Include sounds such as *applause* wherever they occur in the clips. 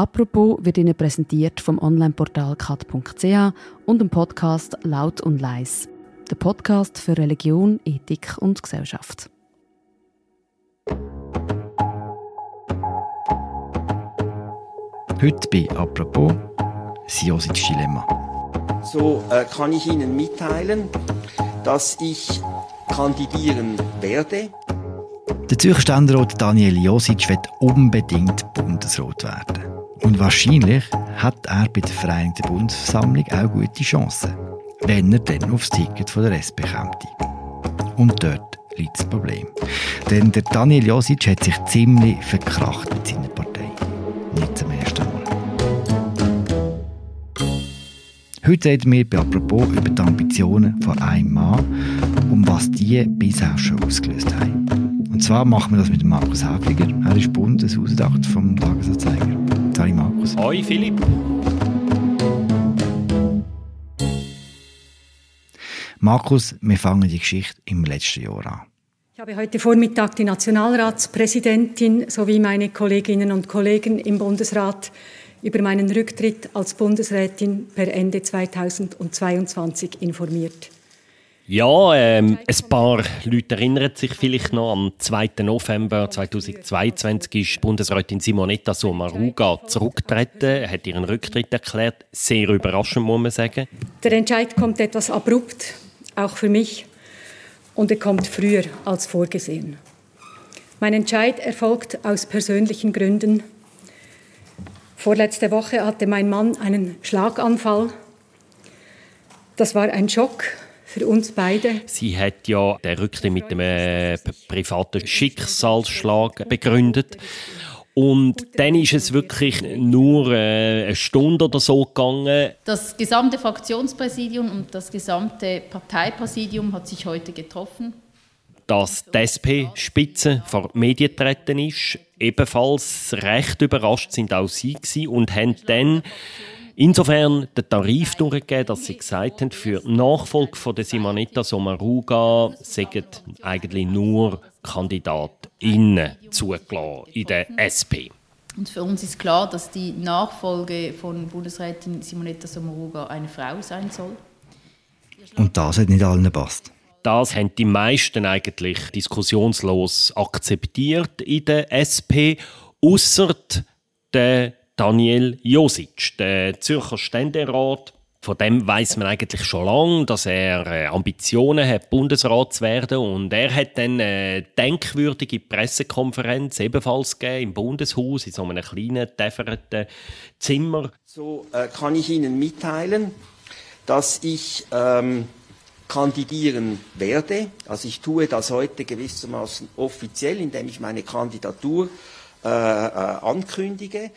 Apropos wird Ihnen präsentiert vom Onlineportal kat.ch und dem Podcast Laut und Leis. Der Podcast für Religion, Ethik und Gesellschaft. Heute bei Apropos Siosits Dilemma. So äh, kann ich Ihnen mitteilen, dass ich kandidieren werde. Der Zürcher Ständerat Daniel Josic wird unbedingt Bundesrat werden. Und wahrscheinlich hat er bei der Vereinigten Bundesversammlung auch gute Chancen, wenn er dann aufs Ticket von der SP kommt. Und dort liegt das Problem. Denn der Daniel Josic hat sich ziemlich verkracht mit seiner Partei. Nicht zum ersten Mal. Heute reden wir bei Apropos über die Ambitionen von einem Mann und was die bisher schon ausgelöst haben. Und zwar machen wir das mit Markus Häfliger. Er ist Bundeshausdacht vom Tagesanzeiger. Hallo Markus. Hoi Philipp. Markus, wir fangen die Geschichte im letzten Jahr an. Ich habe heute Vormittag die Nationalratspräsidentin sowie meine Kolleginnen und Kollegen im Bundesrat über meinen Rücktritt als Bundesrätin per Ende 2022 informiert. Ja, ähm, ein paar Leute erinnern sich vielleicht noch, am 2. November 2022 ist Bundesrätin Simonetta Sommaruga zurückgetreten, hat ihren Rücktritt erklärt. Sehr überraschend, muss man sagen. Der Entscheid kommt etwas abrupt, auch für mich, und er kommt früher als vorgesehen. Mein Entscheid erfolgt aus persönlichen Gründen. Vorletzte Woche hatte mein Mann einen Schlaganfall. Das war ein Schock für uns beide. Sie hat ja den Rücktritt mit einem äh, privaten Schicksalsschlag begründet. Und dann ist es wirklich nur äh, eine Stunde oder so gegangen. Das gesamte Fraktionspräsidium und das gesamte Parteipräsidium hat sich heute getroffen. Dass die SP-Spitze vor die Medien getreten ist. Ebenfalls recht überrascht sind auch sie und haben dann Insofern den Tarif durchgegeben, dass sie gesagt haben, für die Nachfolge von der Simonetta Sommaruga sagen eigentlich nur KandidatInnen zugelassen in der SP. Und für uns ist klar, dass die Nachfolge von Bundesrätin Simonetta Sommaruga eine Frau sein soll. Und das hat nicht allen gepasst. Das haben die meisten eigentlich diskussionslos akzeptiert in der SP, außer der Daniel Josic, der Zürcher Ständerat. Von dem weiß man eigentlich schon lange, dass er äh, Ambitionen hat, Bundesrat zu werden. Und er hat dann eine denkwürdige Pressekonferenz ebenfalls gegeben, im Bundeshaus, in so einem kleinen, täfernden Zimmer. So äh, kann ich Ihnen mitteilen, dass ich ähm, kandidieren werde. Also ich tue das heute gewissermaßen offiziell, indem ich meine Kandidatur äh, äh, ankündige.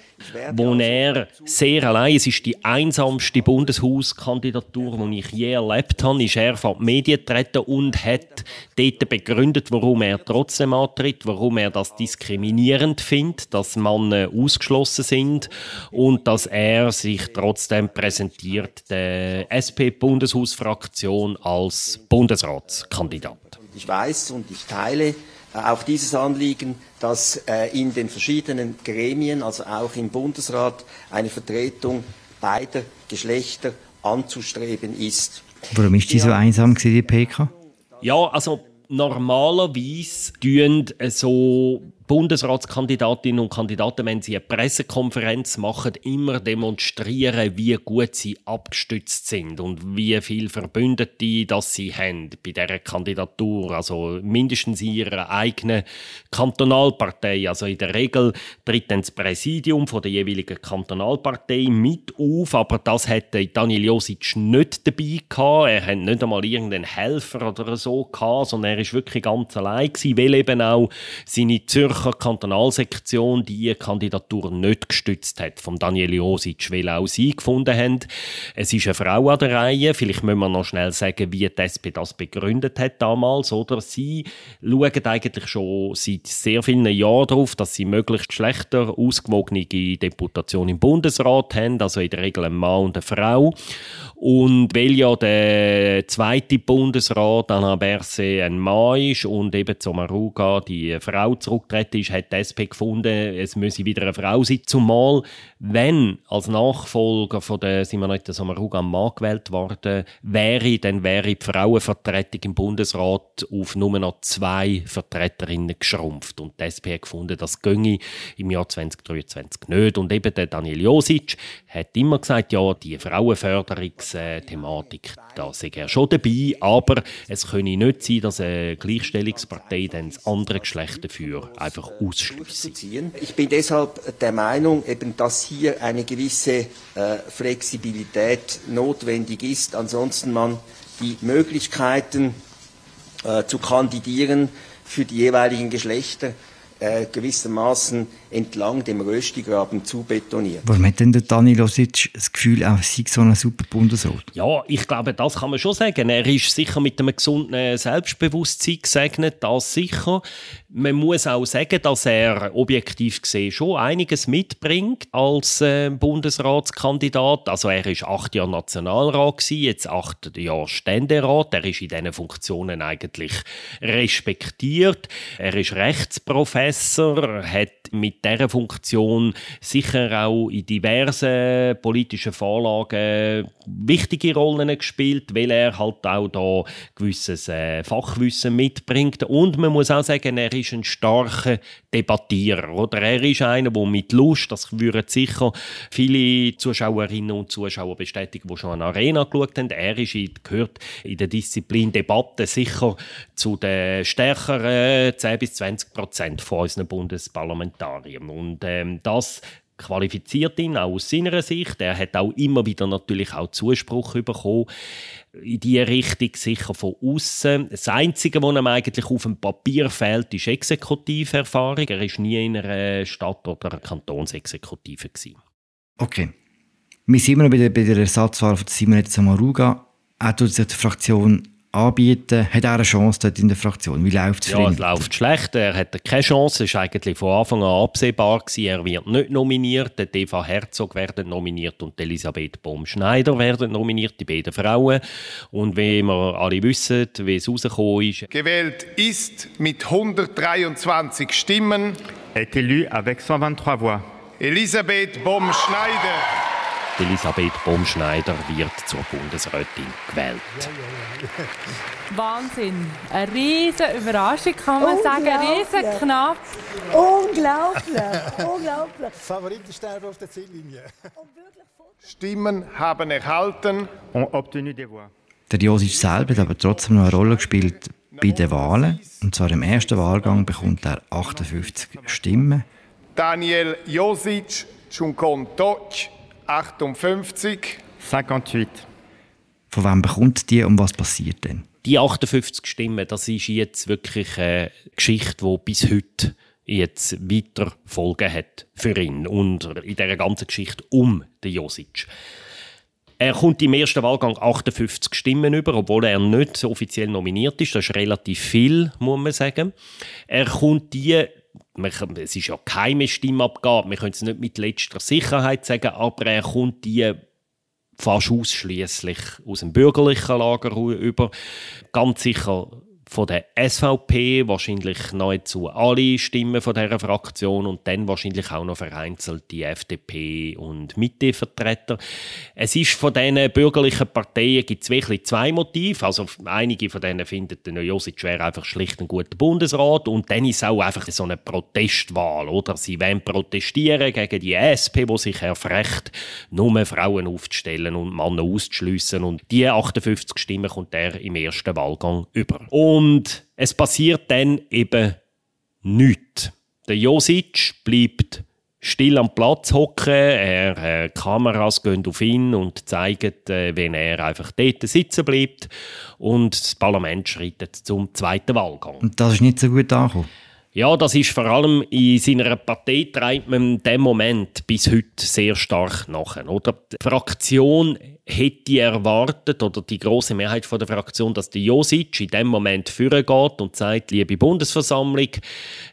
Wo also er sehr allein, es ist die einsamste Bundeshauskandidatur, die ich je erlebt habe, ist er vor die Medien getreten und hat dort begründet, warum er trotzdem antritt, warum er das diskriminierend findet, dass Männer ausgeschlossen sind und dass er sich trotzdem präsentiert der SP-Bundeshausfraktion als Bundesratskandidat. Ich weiß und ich teile äh, auch dieses Anliegen, dass äh, in den verschiedenen Gremien, also auch im Bundesrat, eine Vertretung beider Geschlechter anzustreben ist. Warum ist die so einsam die PK? Ja, also normalerweise tun so Bundesratskandidatinnen und Kandidaten, wenn sie eine Pressekonferenz machen, immer demonstrieren, wie gut sie abgestützt sind und wie viel Verbündete das sie haben bei dieser Kandidatur. Also mindestens in ihrer eigenen Kantonalpartei. Also in der Regel tritt dann das Präsidium von der jeweiligen Kantonalpartei mit auf, aber das hätte Daniel Josic nicht dabei gehabt. Er hat nicht einmal irgendeinen Helfer oder so gehabt, sondern er ist wirklich ganz allein gewesen, weil eben auch seine Zürcher Zürcher Kantonalsektion die Kandidatur nicht gestützt hat von Daniel Josic, weil auch sie gefunden haben, es ist eine Frau an der Reihe. Vielleicht müssen wir noch schnell sagen, wie die SP das begründet hat damals. Oder sie schauen eigentlich schon seit sehr vielen Jahren darauf, dass sie möglichst schlechter ausgewogene Deputation im Bundesrat haben, also in der Regel ein Mann und eine Frau. Und weil ja der zweite Bundesrat, Anna Berse, ein Mann ist und eben Zomaruga die Frau zurücktritt, vertreten ist, hat die SP gefunden, es müsse wieder eine Frau sein. Zumal, wenn als Nachfolger von der Simonetta Sommaruga am Mann gewählt worden wäre, dann wäre die Frauenvertretung im Bundesrat auf nur noch zwei Vertreterinnen geschrumpft. Und die SP hat gefunden, das ginge im Jahr 2023 nicht. Und eben der Daniel Josic hat immer gesagt, ja, die Frauenförderungsthematik, da sei er schon dabei, aber es könne nicht sein, dass eine Gleichstellungspartei dann das andere Geschlecht dafür ausschließt. Ich bin deshalb der Meinung, eben, dass hier eine gewisse äh, Flexibilität notwendig ist. Ansonsten man die Möglichkeiten äh, zu kandidieren für die jeweiligen Geschlechter äh, gewissermaßen entlang dem Röstigraben zu betonieren. Warum hat denn der Dani Losic das Gefühl, er sei so ein super Bundesrat? Ja, ich glaube, das kann man schon sagen. Er ist sicher mit einem gesunden Selbstbewusstsein gesegnet, das sicher. Man muss auch sagen, dass er objektiv gesehen schon einiges mitbringt als äh, Bundesratskandidat. Also er ist acht Jahre Nationalrat gewesen, jetzt acht Jahre Ständerat. Er ist in diesen Funktionen eigentlich respektiert. Er ist Rechtsprofessor, hat mit dieser Funktion sicher auch in diversen politischen Vorlagen wichtige Rollen gespielt, weil er halt auch da gewisses äh, Fachwissen mitbringt. Und man muss auch sagen, er ist ein starker Debattierer. Oder? Er ist einer, der mit Lust, das würden sicher viele Zuschauerinnen und Zuschauer bestätigen, die schon an Arena geschaut haben, er ist gehört in der Disziplin Debatte sicher zu den stärkeren 10 bis 20 Prozent von unseren Bundesparlamentariern. Und ähm, das qualifiziert ihn auch aus seiner Sicht. Er hat auch immer wieder natürlich auch Zuspruch bekommen in diese Richtung, sicher von außen. Das Einzige, was ihm eigentlich auf dem Papier fehlt, ist Exekutiverfahrung. Er war nie in einer Stadt- oder einer Kantonsexekutive. Gewesen. Okay. Wir sind immer noch bei der, Ersatzwahl von Simonetta Samaruga. Er tut sich die Fraktion anbieten, hat er eine Chance dort in der Fraktion? Wie läuft es ja, es läuft schlecht. Er hat keine Chance. Es war eigentlich von Anfang an absehbar. Gewesen. Er wird nicht nominiert. Der Eva Herzog werden nominiert und Elisabeth Baum-Schneider werden nominiert, die beiden Frauen. Und wie wir alle wissen, wie es rausgekommen ist. Gewählt ist mit 123 Stimmen. Est élu avec 123 voix. Elisabeth Baum-Schneider. Elisabeth Baumschneider wird zur Bundesrätin gewählt. Wahnsinn. Eine riesige Überraschung, kann man sagen. Riesen knapp. Unglaublich. Unglaublich. Favoritensterben auf der Ziellinie. Stimmen haben erhalten. Ont obtenu des voix. Der Josic selber hat aber trotzdem noch eine Rolle gespielt bei den Wahlen. Und zwar im ersten Wahlgang bekommt er 58 Stimmen. Daniel Josic, Chunkontoc, 58. 58. Von wem bekommt die und was passiert denn? Die 58 Stimmen, das ist jetzt wirklich eine Geschichte, die bis heute jetzt weiter Folgen hat für ihn und in dieser ganzen Geschichte um den Josic. Er kommt im ersten Wahlgang 58 Stimmen über, obwohl er nicht so offiziell nominiert ist. Das ist relativ viel, muss man sagen. Er kommt die es ist ja keine Stimmabgabe, wir können es nicht mit letzter Sicherheit sagen, aber er kommt die fast ausschließlich aus dem bürgerlichen Lager über. Ganz sicher von der SVP, wahrscheinlich nahezu alle Stimmen von dieser Fraktion und dann wahrscheinlich auch noch vereinzelt die FDP und Mitte-Vertreter. Es ist von diesen bürgerlichen Parteien gibt es wirklich zwei Motive. Also einige von denen finden, der Josic wäre einfach schlicht ein guter Bundesrat und dann ist es auch einfach so eine Protestwahl, oder? Sie wollen protestieren gegen die SP, wo sich erfrecht, nur Frauen aufzustellen und Männer auszuschliessen und die 58 Stimmen kommt er im ersten Wahlgang über. Und und es passiert dann eben nichts. Der Josic bleibt still am Platz hocken, er, äh, Kameras gehen auf ihn und zeigen, äh, wenn er einfach dort sitzen bleibt und das Parlament schreitet zum zweiten Wahlgang. Und das ist nicht so gut angekommen? Ja, das ist vor allem in seiner Partei treibt man dem Moment bis heute sehr stark nach. Oder? Die Fraktion hätte erwartet, oder die große Mehrheit von der Fraktion, dass der Josic in dem Moment führen geht und sagt, liebe Bundesversammlung,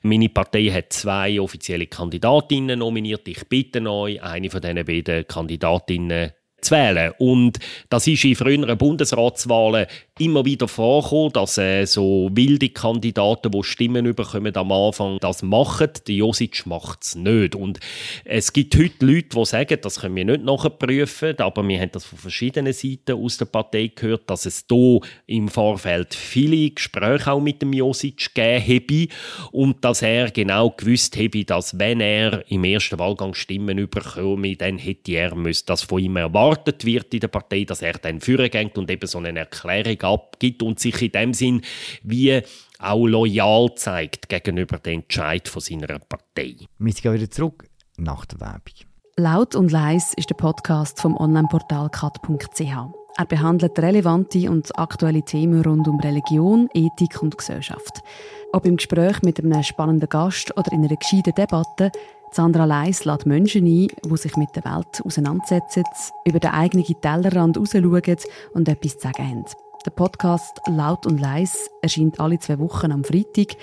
meine Partei hat zwei offizielle Kandidatinnen nominiert. Ich bitte euch, eine von diesen beiden Kandidatinnen zu wählen. Und das ist in früheren Bundesratswahlen immer wieder vorgekommen, dass äh, so wilde Kandidaten, die Stimmen bekommen am Anfang, das machen. Der Josic macht es nicht. Und es gibt heute Leute, die sagen, das können wir nicht nachprüfen, aber wir haben das von verschiedenen Seiten aus der Partei gehört, dass es hier im Vorfeld viele Gespräche auch mit dem Josic gegeben habe und dass er genau gewusst habe, dass wenn er im ersten Wahlgang Stimmen bekomme, dann hätte er dass von ihm erwartet wird in der Partei, dass er dann führen geht und eben so eine Erklärung abgibt und sich in dem Sinn wie auch loyal zeigt gegenüber dem Entscheid von seiner Partei. Wir gehen wieder zurück nach der Werbung. Laut und leis ist der Podcast vom Onlineportal kat.ch. Er behandelt relevante und aktuelle Themen rund um Religion, Ethik und Gesellschaft. Ob im Gespräch mit einem spannenden Gast oder in einer gescheiten Debatte, Sandra Leis lädt Menschen ein, die sich mit der Welt auseinandersetzen, über den eigenen Tellerrand rausschauen und etwas zu sagen haben. Der Podcast Laut und Leis erscheint alle zwei Wochen am Freitag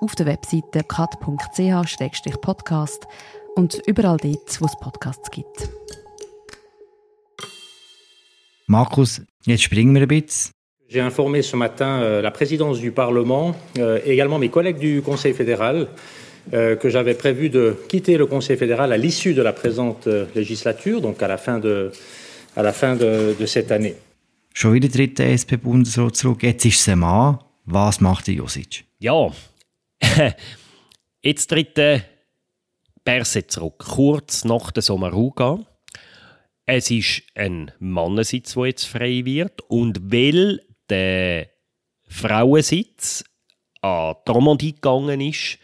auf der Webseite kat.ch-podcast und überall dort, wo es Podcasts gibt. Markus, jetzt springen wir ein bisschen. J'ai informé ce matin euh, la présidence du Parlement euh, également mes collègues du Conseil fédéral euh, que j'avais prévu de quitter le Conseil fédéral à l'issue de la présente euh, législature, donc à la fin de, à la fin de, de cette année. Schon wieder tritt der SP-Bundesrat zurück. Jetzt ist es ein Mann. Was macht der Josic? Ja, *laughs* jetzt tritt der zurück, kurz nach der Sommaruga. Es ist ein Mannensitz, der jetzt frei wird. Und weil der Frauensitz an die Romandie gegangen ist,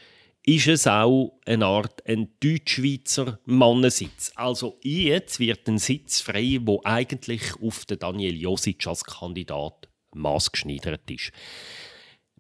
ist es auch eine Art ein Deutschschweizer Mannensitz. Also jetzt wird ein Sitz frei, wo eigentlich auf den Daniel Josic als Kandidat maßgeschneidert ist.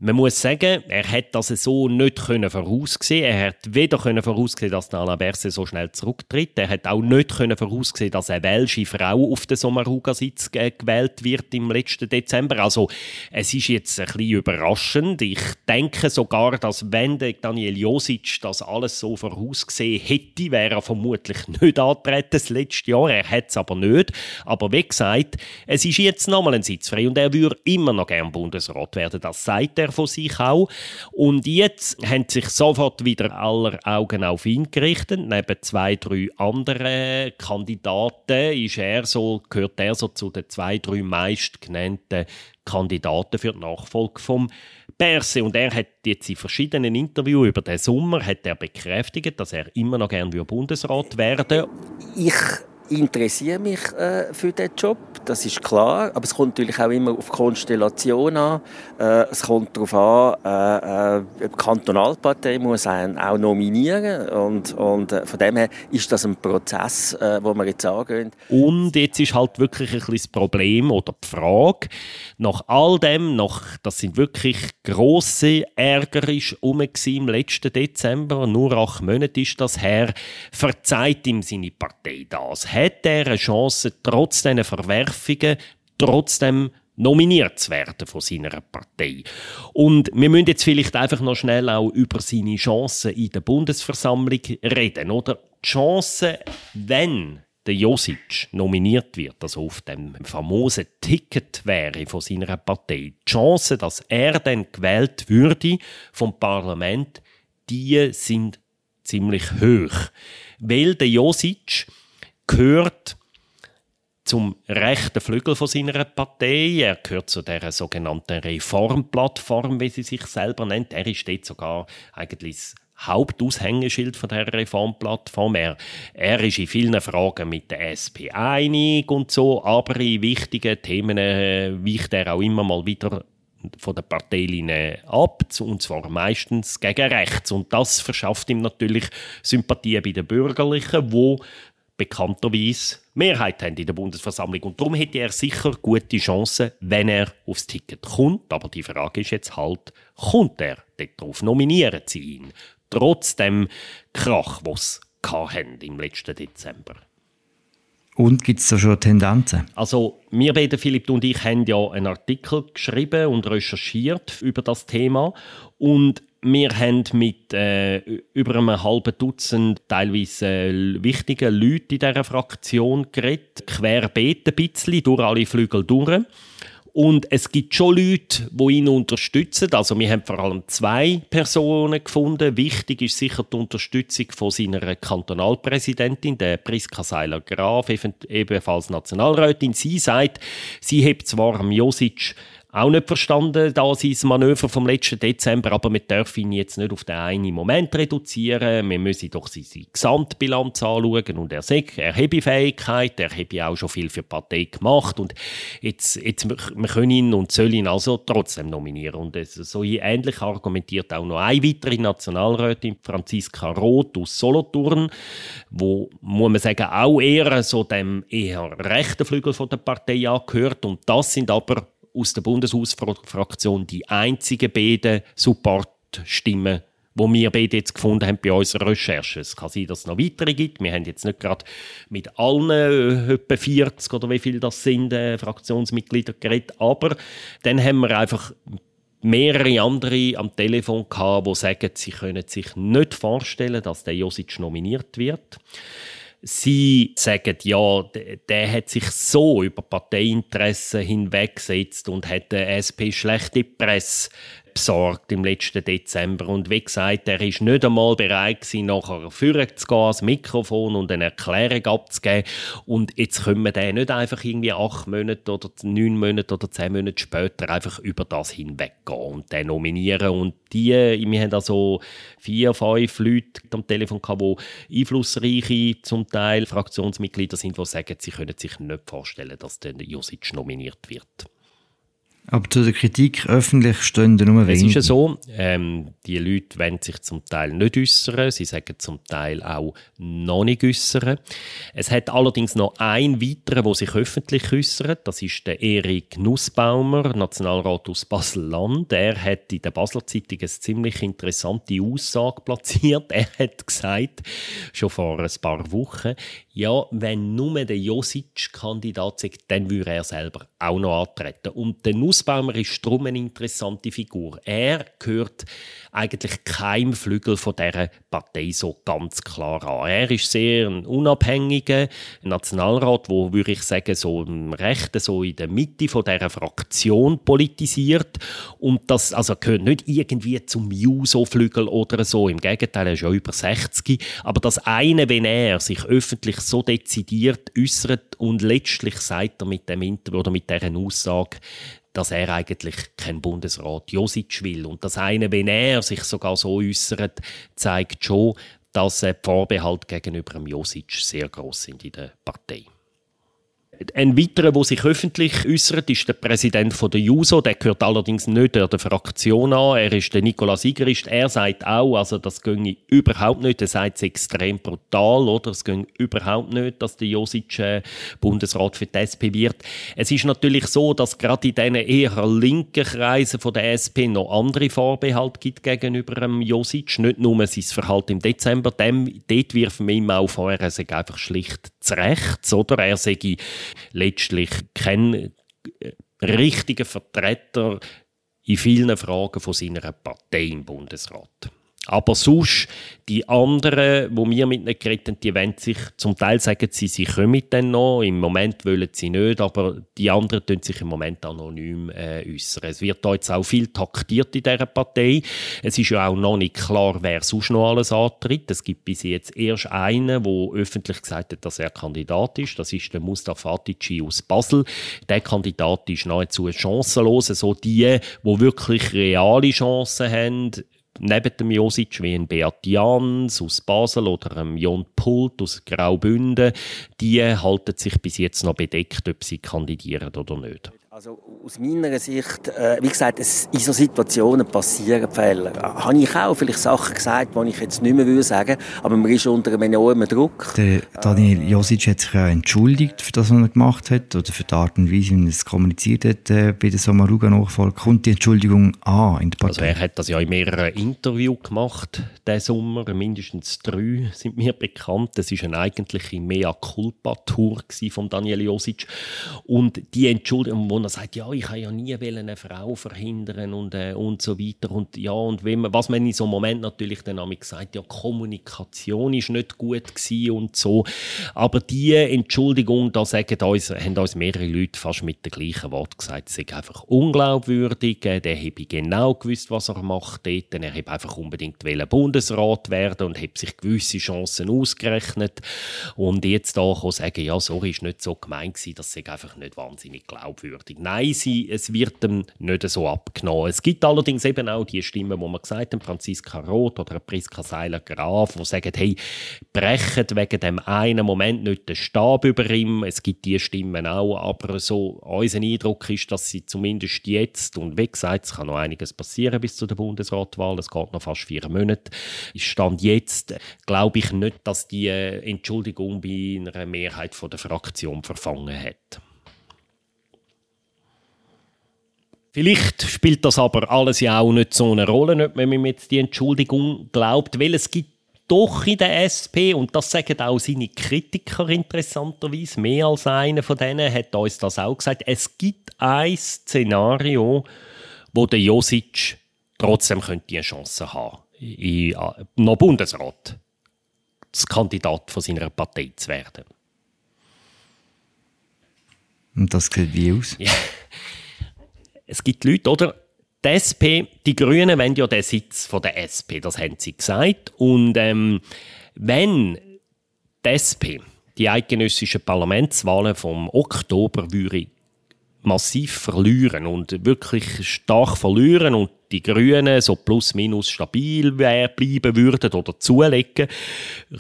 Man muss sagen, er hat das so nicht können. Er hat weder können voraussehen, dass Alain Berset so schnell zurücktritt. Er hat auch nicht können voraussehen, dass eine welsche Frau auf den Sommaruga-Sitz gewählt wird im letzten Dezember. Also es ist jetzt ein bisschen überraschend. Ich denke sogar, dass wenn Daniel Josic das alles so vorausgesehen hätte, wäre er vermutlich nicht antreten das letzte Jahr. Er hat es aber nicht. Aber wie gesagt, es ist jetzt nochmal ein Sitz frei und er würde immer noch gern Bundesrat werden. Das sagt er von sich auch. Und jetzt haben sich sofort wieder aller Augen auf ihn gerichtet. Neben zwei, drei anderen Kandidaten ist er so, gehört er so zu den zwei, drei meistgenannten Kandidaten für die Nachfolge vom Perse. Und er hat jetzt in verschiedenen Interviews über den Sommer hat er bekräftigt, dass er immer noch gerne Bundesrat werden Ich interessiere mich äh, für diesen Job, das ist klar. Aber es kommt natürlich auch immer auf Konstellation an. Äh, es kommt darauf an, äh, äh, die Kantonalpartei muss einen auch nominieren. Und, und äh, von dem her ist das ein Prozess, äh, wo wir jetzt angehen. Und jetzt ist halt wirklich ein das Problem oder die Frage, nach all dem, nach, das sind wirklich grosse Ärger um im letzten Dezember, nur acht Monate ist das her, verzeiht ihm seine Partei das hat er eine Chance, trotz diesen Verwerfungen, trotzdem nominiert zu werden von seiner Partei. Und wir müssen jetzt vielleicht einfach noch schnell auch über seine Chancen in der Bundesversammlung reden, oder? Die Chancen, wenn der Josic nominiert wird, also auf dem famosen Ticket wäre von seiner Partei, die Chancen, dass er dann gewählt würde vom Parlament, die sind ziemlich hoch. Weil der Josic gehört zum rechten Flügel von seiner Partei. Er gehört zu der sogenannten Reformplattform, wie sie sich selber nennt. Er ist dort sogar eigentlich das Hauptaushängeschild von der Reformplattform. Er, er ist in vielen Fragen mit der SP einig und so, aber in wichtigen Themen äh, weicht er auch immer mal wieder von der Parteilinie ab, und zwar meistens gegen rechts. Und das verschafft ihm natürlich Sympathie bei den Bürgerlichen, wo bekannterweise Mehrheit haben in der Bundesversammlung. Und darum hätte er sicher gute Chancen, wenn er aufs Ticket kommt. Aber die Frage ist jetzt halt, kommt er darauf? Nominieren sie ihn? Trotz dem Krach, was sie im letzten Dezember. Und gibt es da schon Tendenzen? Also wir beide, Philipp und ich, haben ja einen Artikel geschrieben und recherchiert über das Thema und wir haben mit äh, über einem halben Dutzend teilweise äh, wichtigen Leuten in dieser Fraktion geredet, querbeet ein bisschen, durch alle Flügel durch. Und es gibt schon Leute, die ihn unterstützen. Also wir haben vor allem zwei Personen gefunden. Wichtig ist sicher die Unterstützung von seiner Kantonalpräsidentin, der Priska Seiler-Graf, ebenfalls Nationalrätin. Sie sagt, sie hat zwar am Josic auch nicht verstanden, da sein Manöver vom letzten Dezember, aber wir dürfen ihn jetzt nicht auf den einen Moment reduzieren. Wir müssen doch seine Gesamtbilanz anschauen und er sagt, er habe Fähigkeit, er habe auch schon viel für die Partei gemacht und jetzt, jetzt wir können ihn und sollen ihn also trotzdem nominieren. Und so ähnlich argumentiert auch noch eine weitere Nationalrätin, Franziska Roth aus Solothurn, wo, muss man sagen, auch eher so dem eher rechten Flügel von der Partei angehört und das sind aber aus der Bundeshausfraktion die einzigen beiden Supportstimmen, wo wir beide jetzt gefunden haben bei unserer Recherche. Es kann sein, dass es noch weitere gibt. Wir haben jetzt nicht gerade mit allen äh, etwa 40 oder wie viele das sind, äh, Fraktionsmitglieder geredet, aber dann haben wir einfach mehrere andere am Telefon gehabt, die sagen, sie können sich nicht vorstellen, dass der Josic nominiert wird. Sie sagen, ja, der hat sich so über Parteiinteressen hinweggesetzt und hat der SP schlechte Presse besorgt im letzten Dezember. Und wie gesagt, er ist nicht einmal bereit nachher führen zu gehen, ans Mikrofon und eine Erklärung abzugeben. Und jetzt können wir den nicht einfach irgendwie acht Monate oder neun Monate oder zehn Monate später einfach über das hinweggehen und den nominieren. Und die, wir haben also vier, fünf Leute am Telefon gehabt, die einflussreiche, zum Teil Fraktionsmitglieder sind, die sagen, sie können sich nicht vorstellen, dass der Josic nominiert wird. Aber zu der Kritik öffentlich stehen nur wenige. Es ist ja so, ähm, die Leute wollen sich zum Teil nicht äußern, sie sagen zum Teil auch noch nicht äußern. Es hat allerdings noch einen weiteren, der sich öffentlich äußert. Das ist der Erik Nussbaumer, Nationalrat aus Basel-Land. Er hat in der Basler Zeitung eine ziemlich interessante Aussage platziert. Er hat gesagt, schon vor ein paar Wochen, ja, wenn nur der Josic Kandidat ist, dann würde er selber auch noch antreten. Und der Nussbaumer ist darum eine interessante Figur. Er gehört eigentlich keinem Flügel von dieser Partei so ganz klar an. Er ist sehr ein unabhängiger Nationalrat, wo würde ich sagen so im Rechten so in der Mitte von dieser Fraktion politisiert und das also gehört nicht irgendwie zum Juso-Flügel oder so. Im Gegenteil, er ist ja über 60. Aber das eine, wenn er sich öffentlich so dezidiert äußert und letztlich sagt er mit dem Interview oder mit dieser Aussage, dass er eigentlich kein Bundesrat Josic will. Und das eine, wenn er sich sogar so äußert, zeigt schon, dass die Vorbehalte gegenüber dem Josic sehr groß sind in der Partei. Ein weiterer, der sich öffentlich äußert, ist der Präsident der JUSO. Der gehört allerdings nicht der Fraktion an. Er ist der Nikolaus Igerist. Er sagt auch, also das ginge überhaupt nicht. Er sagt es extrem brutal, oder? Es ginge überhaupt nicht, dass der Josic äh, Bundesrat für die SP wird. Es ist natürlich so, dass gerade in diesen eher linken Kreisen der SP noch andere Vorbehalte gibt gegenüber dem Josic. Nicht nur sein Verhalten im Dezember. Dem, dort wirft man ihm auch vor, er sei einfach schlicht zu rechts, oder? Er sei letztlich kein äh, richtiger Vertreter in vielen Fragen von seiner Partei im Bundesrat. Aber sonst, die anderen, wo wir mit ihnen geredet haben, die wollen sich, zum Teil sagen sie, sie kommen dann noch, im Moment wollen sie nicht, aber die anderen tun sich im Moment anonym äh, äußern. Es wird da jetzt auch viel taktiert in dieser Partei. Es ist ja auch noch nicht klar, wer sonst noch alles antritt. Es gibt bis jetzt erst einen, der öffentlich gesagt hat, dass er Kandidat ist. Das ist der Mustafa Atici aus Basel. Der Kandidat ist nahezu chancenlos. So die, die wirklich reale Chancen haben, neben dem Josic wie ein Beat Jans aus Basel oder einem Jon Pult aus Graubünden, die halten sich bis jetzt noch bedeckt, ob sie kandidieren oder nicht. Also aus meiner Sicht, äh, wie gesagt, es, in so Situationen passieren Fälle. Habe ich auch vielleicht Sachen gesagt, die ich jetzt nicht mehr würde sagen, aber man ist unter einem enormen Druck. Der Daniel Josic hat sich ja entschuldigt für das, was er gemacht hat oder für die Art und Weise, wie er es kommuniziert hat äh, bei der Sommaruga-Nachfolge. Kommt die Entschuldigung an in der Partei? Also er hat das ja in mehreren Interviews gemacht, diesen Sommer. Mindestens drei sind mir bekannt. Das ist eine eigentliche Mea-Culpa-Tour von Daniel Josic. Und die Entschuldigung, er sagt, ja, ich habe ja nie eine Frau verhindern und, äh, und so weiter. Und ja, und man, was man in so einem Moment natürlich dann gesagt ja, Kommunikation ist nicht gut und so. Aber die Entschuldigung, da sagen uns, haben uns mehrere Leute fast mit dem gleichen Wort gesagt, es ist einfach unglaubwürdig, äh, der habe genau gewusst, was er macht dort, er habe einfach unbedingt Bundesrat werden und hat sich gewisse Chancen ausgerechnet und jetzt da sagen, ja, sorry, ist nicht so gemeint gewesen, das ist einfach nicht wahnsinnig glaubwürdig. Nein, sie, es wird ihm nicht so abgenommen. Es gibt allerdings eben auch die Stimmen, wo man gesagt haben, Franziska Roth oder Priska Seiler-Graf, die sagen, hey, brechen wegen dem einen Moment nicht den Stab über ihm. Es gibt die Stimmen auch, aber so unser Eindruck ist, dass sie zumindest jetzt, und wie gesagt, es kann noch einiges passieren bis zu der Bundesratwahl, es geht noch fast vier Monate, Stand jetzt glaube ich nicht, dass die Entschuldigung bei einer Mehrheit von der Fraktion verfangen hat. Vielleicht spielt das aber alles ja auch nicht so eine Rolle, nicht, wenn man jetzt die Entschuldigung glaubt, weil es gibt doch in der SP, und das sagen auch seine Kritiker interessanterweise, mehr als einer von denen hat uns das auch gesagt, es gibt ein Szenario, wo der Josic trotzdem könnte eine Chance haben, in, äh, noch Bundesrat, das Kandidat von seiner Partei zu werden. Und das sieht wie aus? Ja es gibt Leute, oder? Die SP, die Grünen wollen ja den Sitz von der SP, das haben sie gesagt. Und ähm, wenn die SP die eidgenössischen Parlamentswahlen vom Oktober würde massiv verlieren und wirklich stark verlieren und die Grünen so plus minus stabil bleiben würden oder zulegen,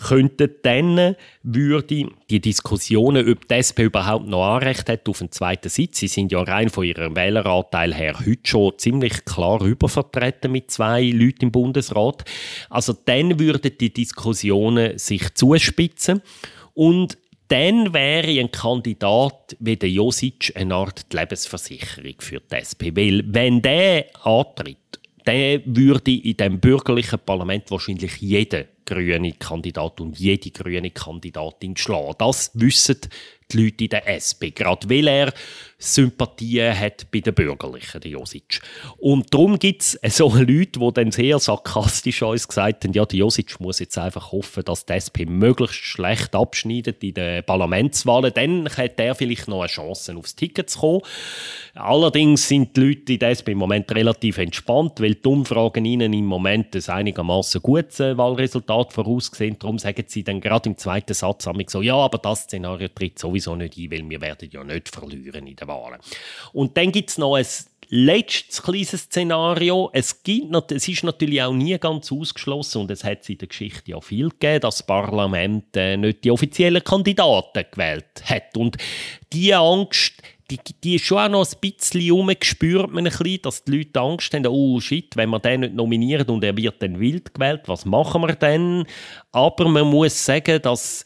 könnten dann würde die Diskussionen, ob die SP überhaupt noch Anrecht hat auf einen zweiten Sitz, sie sind ja rein von ihrem Wähleranteil her heute schon ziemlich klar übervertreten mit zwei Leuten im Bundesrat, also dann würden die Diskussionen sich zuspitzen und dann wäre ein Kandidat wie der Josic eine Art Lebensversicherung für die SP. Weil, wenn der antritt, dann würde in dem bürgerlichen Parlament wahrscheinlich jeder grüne Kandidat und jede grüne Kandidatin schlagen. Das wissen die Leute in der SP, gerade weil er Sympathien hat bei den Bürgerlichen, der Josic. Und darum gibt es so Leute, die dann sehr sarkastisch uns gesagt haben, ja, der Josic muss jetzt einfach hoffen, dass die SP möglichst schlecht abschneidet in den Parlamentswahlen. Dann hat er vielleicht noch eine Chance, aufs Ticket zu kommen. Allerdings sind die Leute in der SP im Moment relativ entspannt, weil die Umfragen ihnen im Moment ein einigermaßen gutes äh, Wahlresultat voraussehen. Darum sagen sie dann gerade im zweiten Satz so, ja, aber das Szenario tritt sowieso nicht ein, weil wir werden ja nicht verlieren in der Wahlen. Und dann gibt es noch ein letztes kleines Szenario. Es, gibt, es ist natürlich auch nie ganz ausgeschlossen und es hat in der Geschichte ja viel gegeben, dass das Parlament äh, nicht die offiziellen Kandidaten gewählt hat. Und diese Angst, die, die ist schon auch noch ein bisschen rum, spürt man ein bisschen, dass die Leute Angst haben, oh shit, wenn wir den nicht nominieren und er wird dann wild gewählt, was machen wir denn? Aber man muss sagen, dass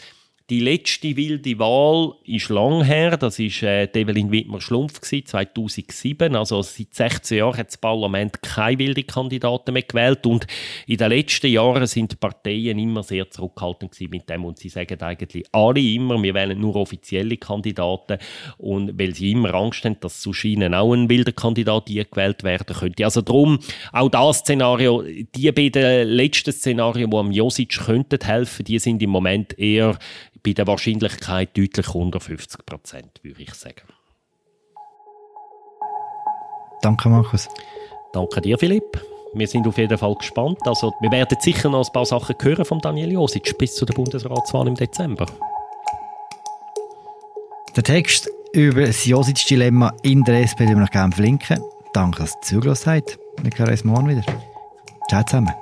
die letzte wilde Wahl ist lang her. Das war äh, Evelyn Wittmer-Schlumpf 2007. Also seit 16 Jahren hat das Parlament keine wilde Kandidaten mehr gewählt. Und in den letzten Jahren sind die Parteien immer sehr zurückhaltend mit dem. Und sie sagen eigentlich alle immer, wir wählen nur offizielle Kandidaten. Und weil sie immer Angst haben, dass zu Scheinen auch ein wilder Kandidat gewählt werden könnte. Also darum, auch das Szenario, die beiden letzten Szenarien, die am Josic könnten helfen, die sind im Moment eher bei der Wahrscheinlichkeit deutlich unter 50 Prozent, würde ich sagen. Danke, Markus. Danke dir, Philipp. Wir sind auf jeden Fall gespannt. Also, wir werden sicher noch ein paar Sachen hören von Daniel Josic bis zu der Bundesratswahl im Dezember. Der Text über das Josic-Dilemma in der SPD wir noch gerne verlinken. Danke, dass ihr zugelassen habt. Wir hören uns morgen wieder. Ciao zusammen.